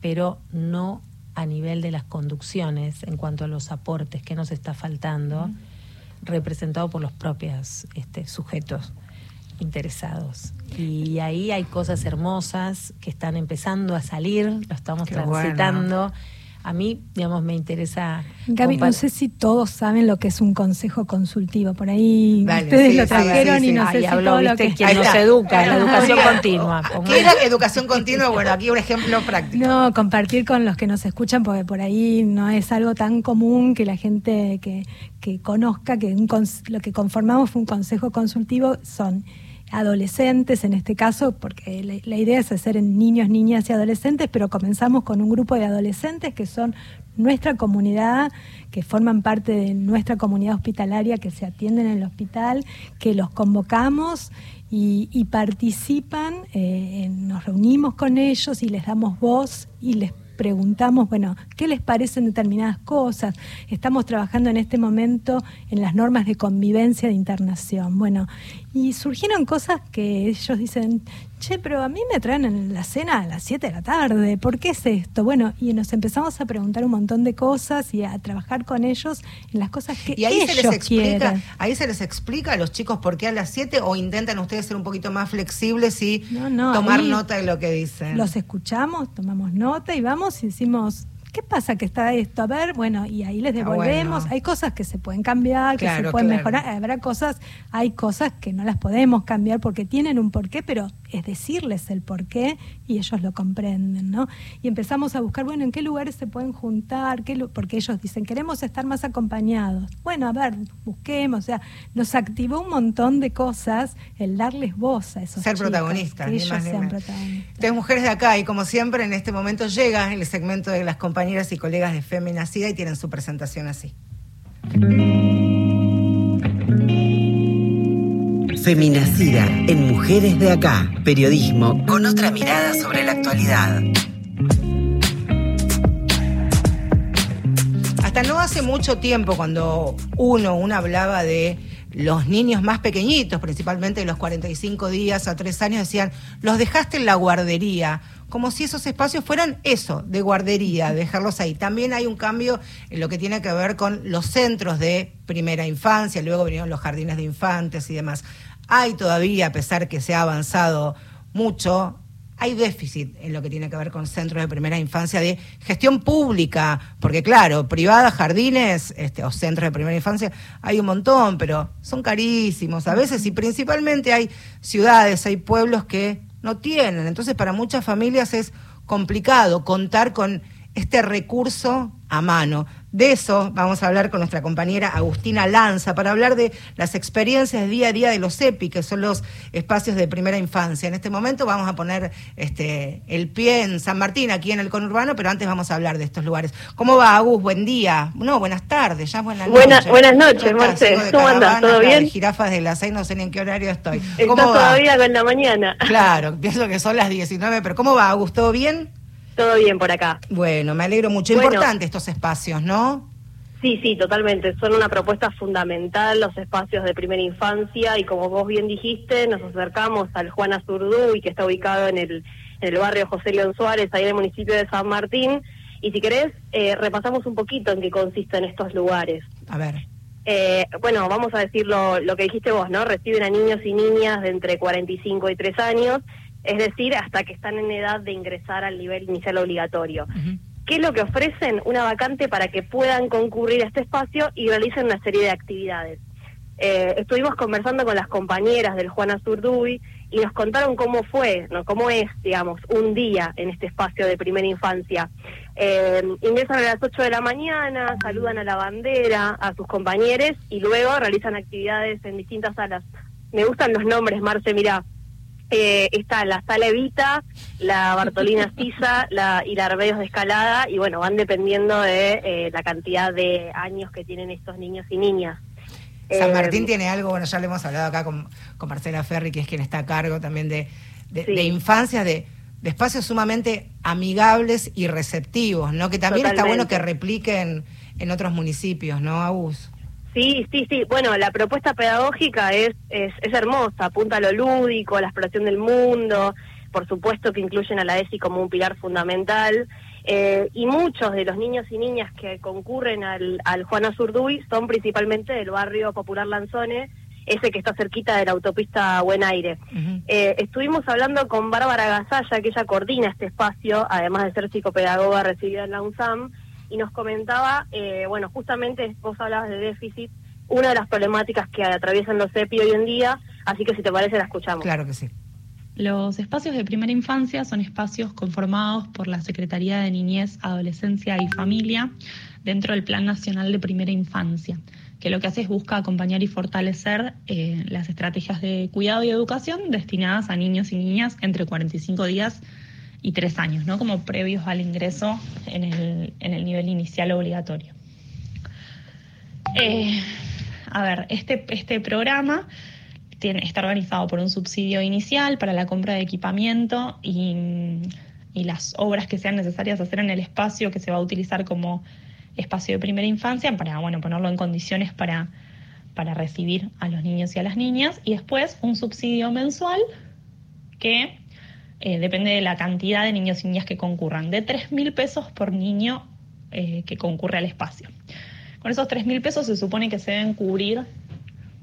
pero no a nivel de las conducciones en cuanto a los aportes que nos está faltando, representado por los propios este, sujetos interesados. Y ahí hay cosas hermosas que están empezando a salir, lo estamos Qué bueno. A mí, digamos, me interesa... Gaby, no sé si todos saben lo que es un consejo consultivo. Por ahí ustedes sí, lo trajeron sí, sí. y no sé si habló, todo lo que... quien nos educa, la educación continua. ¿Qué era educación continua? Bueno, aquí un ejemplo práctico. No, compartir con los que nos escuchan, porque por ahí no es algo tan común que la gente que, que conozca que un lo que conformamos fue un consejo consultivo son adolescentes en este caso, porque la, la idea es hacer en niños, niñas y adolescentes, pero comenzamos con un grupo de adolescentes que son nuestra comunidad, que forman parte de nuestra comunidad hospitalaria, que se atienden en el hospital, que los convocamos y, y participan, eh, nos reunimos con ellos y les damos voz y les preguntamos, bueno, ¿qué les parecen determinadas cosas? Estamos trabajando en este momento en las normas de convivencia de internación. Bueno, y surgieron cosas que ellos dicen, che, pero a mí me traen en la cena a las 7 de la tarde, ¿por qué es esto? Bueno, y nos empezamos a preguntar un montón de cosas y a trabajar con ellos en las cosas que Y ahí ellos se les explica, quieren. ahí se les explica a los chicos por qué a las 7 o intentan ustedes ser un poquito más flexibles y No, no, tomar nota de lo que dicen. Los escuchamos, tomamos nota y vamos y decimos, ¿qué pasa que está esto? A ver, bueno, y ahí les Ah, devolvemos. bueno. Hay cosas que se pueden cambiar, que se pueden claro. mejorar. Habrá cosas, hay cosas que no las podemos cambiar porque tienen un porqué, pero es decirles el porqué y ellos lo comprenden, ¿no? Y empezamos a buscar, bueno, ¿en qué lugares se pueden juntar? ¿Qué porque ellos dicen, queremos estar más acompañados. Bueno, a ver, busquemos. O sea, nos activó un montón de cosas el darles voz a esos ser chicos, protagonistas. que ni ellos más ni sean menos. protagonistas. Mujeres de acá y como siempre en este momento llega el segmento de las compañeras y colegas de Feminacida y tienen su presentación así. Feminacida en Mujeres de Acá. Periodismo con otra mirada sobre la actualidad. Hasta no hace mucho tiempo, cuando uno, una hablaba de los niños más pequeñitos, principalmente de los 45 días a 3 años, decían, los dejaste en la guardería, como si esos espacios fueran eso, de guardería, dejarlos ahí. También hay un cambio en lo que tiene que ver con los centros de primera infancia, luego vinieron los jardines de infantes y demás. Hay todavía, a pesar que se ha avanzado mucho, hay déficit en lo que tiene que ver con centros de primera infancia de gestión pública, porque claro, privadas, jardines este, o centros de primera infancia hay un montón, pero son carísimos a veces y principalmente hay ciudades, hay pueblos que no tienen. Entonces para muchas familias es complicado contar con este recurso a mano. De eso vamos a hablar con nuestra compañera Agustina Lanza para hablar de las experiencias día a día de los EPI, que son los espacios de primera infancia. En este momento vamos a poner este, el pie en San Martín, aquí en el conurbano, pero antes vamos a hablar de estos lugares. ¿Cómo va, Agus? Buen día. No, buenas tardes, ya buenas Buena- noches. buenas noches, ¿Cómo andas? ¿Todo la de bien? jirafas de las seis, no sé ni en qué horario estoy. Estás ¿Cómo va? todavía con la mañana. Claro, pienso que son las 19, pero ¿cómo va, Agus? ¿Todo bien? Todo bien por acá. Bueno, me alegro mucho. Bueno. Importante estos espacios, ¿no? Sí, sí, totalmente. Son una propuesta fundamental los espacios de primera infancia y como vos bien dijiste, nos acercamos al Juana Zurduy, que está ubicado en el, en el barrio José León Suárez, ahí en el municipio de San Martín. Y si querés, eh, repasamos un poquito en qué consisten estos lugares. A ver. Eh, bueno, vamos a decir lo, lo que dijiste vos, ¿no? Reciben a niños y niñas de entre 45 y 3 años, es decir, hasta que están en edad de ingresar al nivel inicial obligatorio. ¿Qué es lo que ofrecen? Una vacante para que puedan concurrir a este espacio y realicen una serie de actividades. Eh, estuvimos conversando con las compañeras del Juana Zurduy y nos contaron cómo fue, ¿no? cómo es, digamos, un día en este espacio de primera infancia. Eh, ingresan a las 8 de la mañana, saludan a la bandera, a sus compañeros y luego realizan actividades en distintas salas. Me gustan los nombres, Marce, mira. Eh, está la sala Evita, la Bartolina <laughs> Sisa la, y la Arbeos de Escalada, y bueno, van dependiendo de eh, la cantidad de años que tienen estos niños y niñas. San Eh, Martín tiene algo, bueno, ya le hemos hablado acá con, con Marcela Ferri, que es quien está a cargo también de, de, Sí. de infancias, de, de espacios sumamente amigables y receptivos, ¿no? Que también está bueno que repliquen en otros municipios, ¿no, Agus? Sí, sí, sí. Bueno, la propuesta pedagógica es, es, es hermosa, apunta a lo lúdico, a la exploración del mundo, por supuesto que incluyen a la ESI como un pilar fundamental. Eh, y muchos de los niños y niñas que concurren al, al Juana Zurduy son principalmente del barrio popular Lanzone, ese que está cerquita de la autopista Buen Aire. Eh, estuvimos hablando con Bárbara Gasalla, que ella coordina este espacio, además de ser psicopedagoga recibida en la UNSAM, y nos comentaba, eh, bueno, justamente vos hablabas de déficit, una de las problemáticas que atraviesan los EPI hoy en día, así que si te parece la escuchamos. Claro que sí. Los espacios de primera infancia son espacios conformados por la Secretaría de Niñez, Adolescencia y Familia dentro del Plan Nacional de Primera Infancia, que lo que hace es busca acompañar y fortalecer eh, las estrategias de cuidado y educación destinadas a niños y niñas entre 45 días y 3 años, ¿no? como previos al ingreso en el, en el nivel inicial obligatorio. Eh, a ver, este, este programa está organizado por un subsidio inicial para la compra de equipamiento y, las obras que sean necesarias hacer en el espacio que se va a utilizar como espacio de primera infancia para bueno, ponerlo en condiciones para, para recibir a los niños y a las niñas. Y después un subsidio mensual que eh, depende de la cantidad de niños y niñas que concurran, de 3 mil pesos por niño eh, que concurre al espacio. Con esos 3 mil pesos se supone que se deben cubrir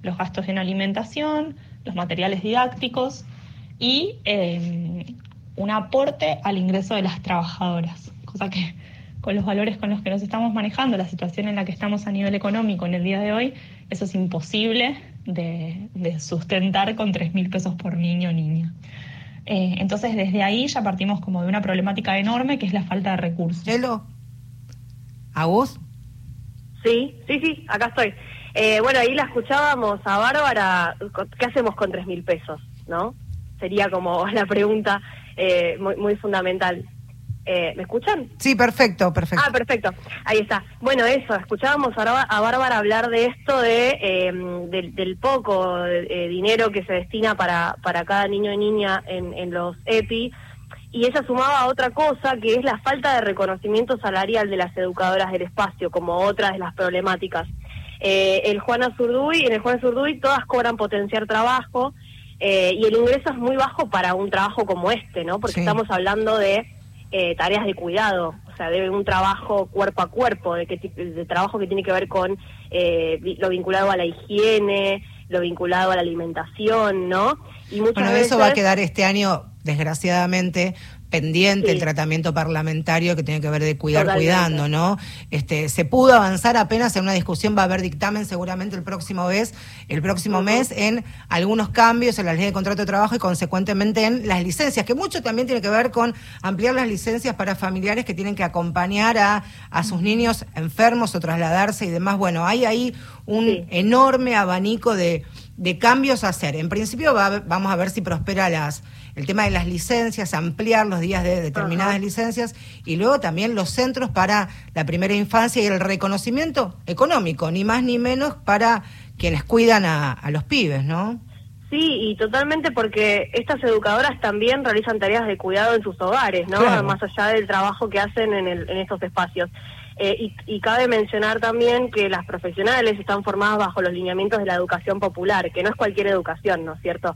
los gastos en alimentación, los materiales didácticos y eh, un aporte al ingreso de las trabajadoras, cosa que con los valores con los que nos estamos manejando, la situación en la que estamos a nivel económico en el día de hoy, eso es imposible de, sustentar con 3 mil pesos por niño o niña. Eh, entonces, desde ahí ya partimos como de una problemática enorme que es la falta de recursos. ¿A vos? Sí, sí, sí, acá estoy. Eh, bueno, ahí la escuchábamos a Bárbara, ¿qué hacemos con tres mil pesos? ¿No? Sería como <laughs> la pregunta eh, muy, muy fundamental. Eh, ¿Me escuchan? Sí, perfecto, perfecto. Ah, perfecto. Ahí está. Bueno, eso, escuchábamos a, Bárbara hablar de esto, de del, poco dinero que se destina para, para cada niño y niña en, en los EPI. Y ella sumaba a otra cosa, que es la falta de reconocimiento salarial de las educadoras del espacio, como otra de las problemáticas. Eh, el Juana Zurduy, en el Juana Zurduy todas cobran potenciar trabajo eh, y el ingreso es muy bajo para un trabajo como este, ¿no? Porque estamos hablando de eh, tareas de cuidado, o sea, de un trabajo cuerpo a cuerpo, de, que, de trabajo que tiene que ver con lo vinculado a la higiene, lo vinculado a la alimentación, ¿no? Y muchas bueno, eso va a quedar este año, desgraciadamente, pendiente el tratamiento parlamentario que tiene que ver de cuidar cuidando, ¿no? Este, se pudo avanzar apenas en una discusión, va a haber dictamen seguramente el próximo mes, el próximo mes en algunos cambios en la ley de contrato de trabajo y consecuentemente en las licencias, que mucho también tiene que ver con ampliar las licencias para familiares que tienen que acompañar a, a sus niños enfermos o trasladarse y demás. Bueno, hay ahí un enorme abanico de, de cambios a hacer. En principio vamos a ver si prospera las el tema de las licencias, ampliar los días de determinadas licencias y luego también los centros para la primera infancia y el reconocimiento económico, ni más ni menos para quienes cuidan a, los pibes, ¿no? Sí, y totalmente porque estas educadoras también realizan tareas de cuidado en sus hogares, ¿no? Más allá del trabajo que hacen en, en estos espacios. Eh, y, y, cabe mencionar también que las profesionales están formadas bajo los lineamientos de la educación popular, que no es cualquier educación, ¿no es cierto?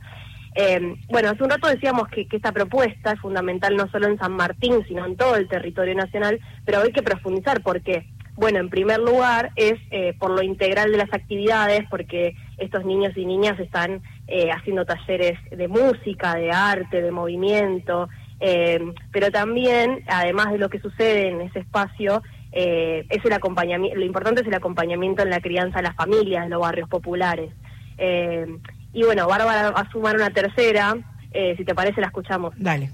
Eh, bueno, hace un rato decíamos que, esta propuesta es fundamental no solo en San Martín, sino en todo el territorio nacional, pero hay que profundizar porque, bueno, en primer lugar es eh, por lo integral de las actividades, porque estos niños y niñas están eh, haciendo talleres de música, de arte, de movimiento, pero también, además de lo que sucede en ese espacio, es el acompañamiento, lo importante es el acompañamiento en la crianza de las familias, de los barrios populares. Y bueno, Bárbara va a sumar una tercera. Eh, si te parece, la escuchamos. Dale.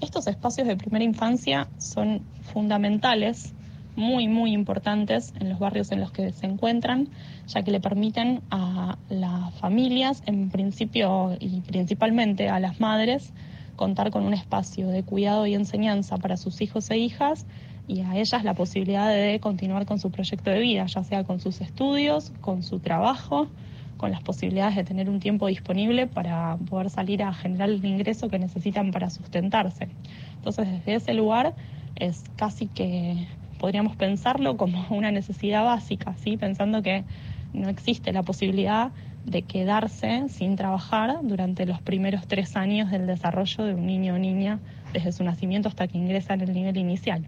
Estos espacios de primera infancia son fundamentales, muy, muy importantes en los barrios en los que se encuentran, ya que le permiten a las familias, en principio y principalmente a las madres, contar con un espacio de cuidado y enseñanza para sus hijos e hijas y a ellas la posibilidad de continuar con su proyecto de vida, ya sea con sus estudios, con su trabajo con las posibilidades de tener un tiempo disponible para poder salir a generar el ingreso que necesitan para sustentarse. Entonces, desde ese lugar es casi que podríamos pensarlo como <laughs> una necesidad básica, ¿sí? pensando que no existe la posibilidad de quedarse sin trabajar durante los primeros tres años del desarrollo de un niño o niña desde su nacimiento hasta que ingresa en el nivel inicial.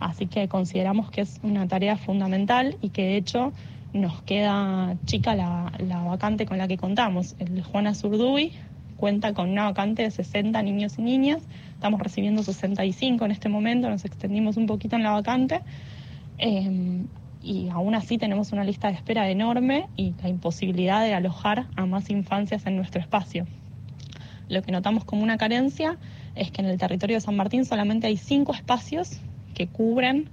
Así que consideramos que es una tarea fundamental y que de hecho nos queda chica la, vacante con la que contamos. El Juana Zurduy cuenta con una vacante de 60 niños y niñas, estamos recibiendo 65 en este momento, nos extendimos un poquito en la vacante. Eh, y aún así tenemos una lista de espera enorme y la imposibilidad de alojar a más infancias en nuestro espacio. Lo que notamos como una carencia es que en el territorio de San Martín solamente hay cinco espacios que cubren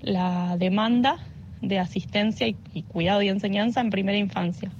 la demanda de asistencia y, cuidado y enseñanza en primera infancia.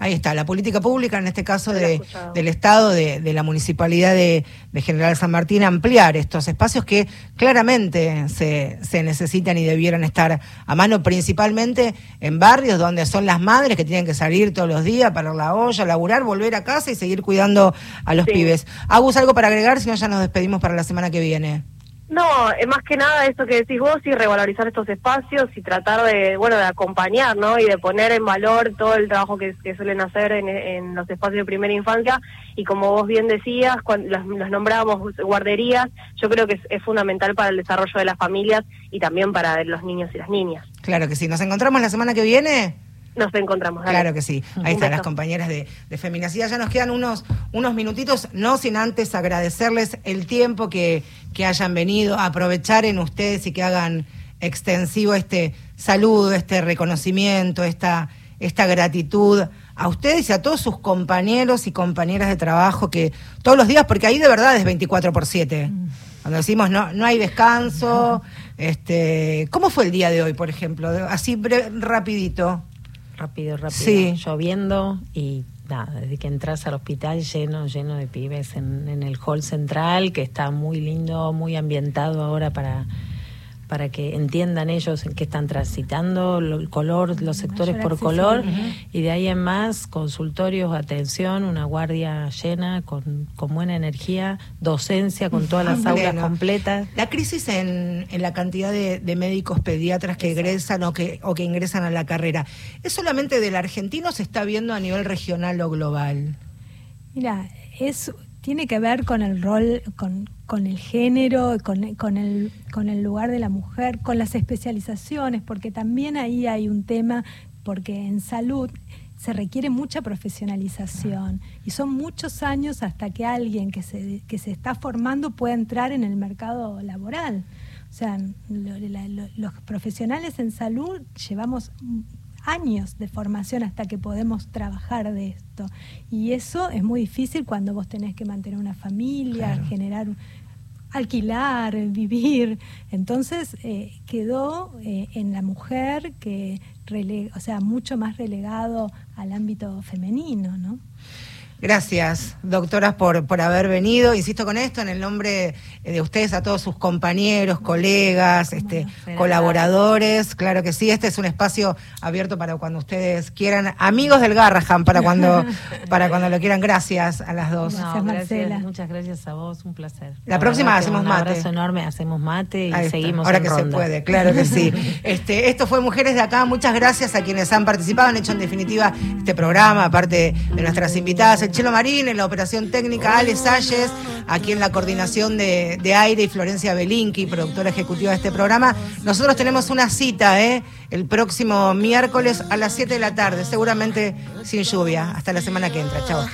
Ahí está, la política pública, en este caso de, del Estado, de, la Municipalidad de, General San Martín, ampliar estos espacios que claramente se, se necesitan y debieran estar a mano, principalmente en barrios donde son las madres que tienen que salir todos los días para la olla, laburar, volver a casa y seguir cuidando a los pibes. Agus, ¿algo para agregar? Si no, ya nos despedimos para la semana que viene. No, es más que nada esto que decís vos y revalorizar estos espacios y tratar de, bueno, de acompañar, ¿no? Y de poner en valor todo el trabajo que, suelen hacer en, los espacios de primera infancia y como vos bien decías, cuando los, nombrábamos guarderías, yo creo que es, fundamental para el desarrollo de las familias y también para los niños y las niñas. Claro que sí. ¿Nos encontramos la semana que viene? Nos encontramos. Claro que sí. Ahí están las compañeras de, de Feminacidad. Ya nos quedan unos, unos minutitos, no sin antes agradecerles el tiempo que, que hayan venido, a aprovechar en ustedes y que hagan extensivo este saludo, este reconocimiento, esta, esta gratitud a ustedes y a todos sus compañeros y compañeras de trabajo que todos los días, porque ahí de verdad es 24 por 7. Cuando decimos no, no hay descanso, este, ¿cómo fue el día de hoy, por ejemplo? Así rapidito rápido, rápido, lloviendo y nada, desde que entras al hospital lleno, lleno de pibes en, en el hall central, que está muy lindo, muy ambientado ahora para para que entiendan ellos en qué están transitando, el color, los sectores por color, y de ahí en más, consultorios, atención, una guardia llena, con, con buena energía, docencia, con todas las aulas completas. La crisis en, en la cantidad de, médicos pediatras que egresan o que, o que ingresan a la carrera, ¿es solamente del argentino o se está viendo a nivel regional o global? Mira, es tiene que ver con el rol, con, con el género, con, con, el, con el lugar de la mujer, con las especializaciones, porque también ahí hay un tema, porque en salud se requiere mucha profesionalización y son muchos años hasta que alguien que se, que se está formando pueda entrar en el mercado laboral. O sea, los profesionales en salud llevamos años de formación hasta que podemos trabajar de esto. Y eso es muy difícil cuando vos tenés que mantener una familia, generar, alquilar, vivir. Entonces eh, quedó eh, en la mujer que, o sea, mucho más relegado al ámbito femenino, ¿no? Gracias, doctoras, por, por haber venido. Insisto con esto, en el nombre de ustedes, a todos sus compañeros, colegas, este, colaboradores. Claro que sí, este es un espacio abierto para cuando ustedes quieran. Amigos del Garrahan, para cuando, <laughs> para cuando lo quieran. Gracias a las dos. gracias, muchas gracias a vos, un placer. La, próxima hacemos mate. Un abrazo enorme, hacemos mate y seguimos. Ahora que se puede, claro que sí. <laughs> este, esto fue Mujeres de Acá. Muchas gracias a quienes han participado, han hecho en definitiva este programa, aparte de nuestras invitadas. Chelo Marín, en la operación técnica Ale Salles, aquí en la coordinación de, aire y Florencia Belinqui, productora ejecutiva de este programa. Nosotros tenemos una cita ¿eh? el próximo miércoles a las 7 de la tarde, seguramente sin lluvia. Hasta la semana que entra. Chao.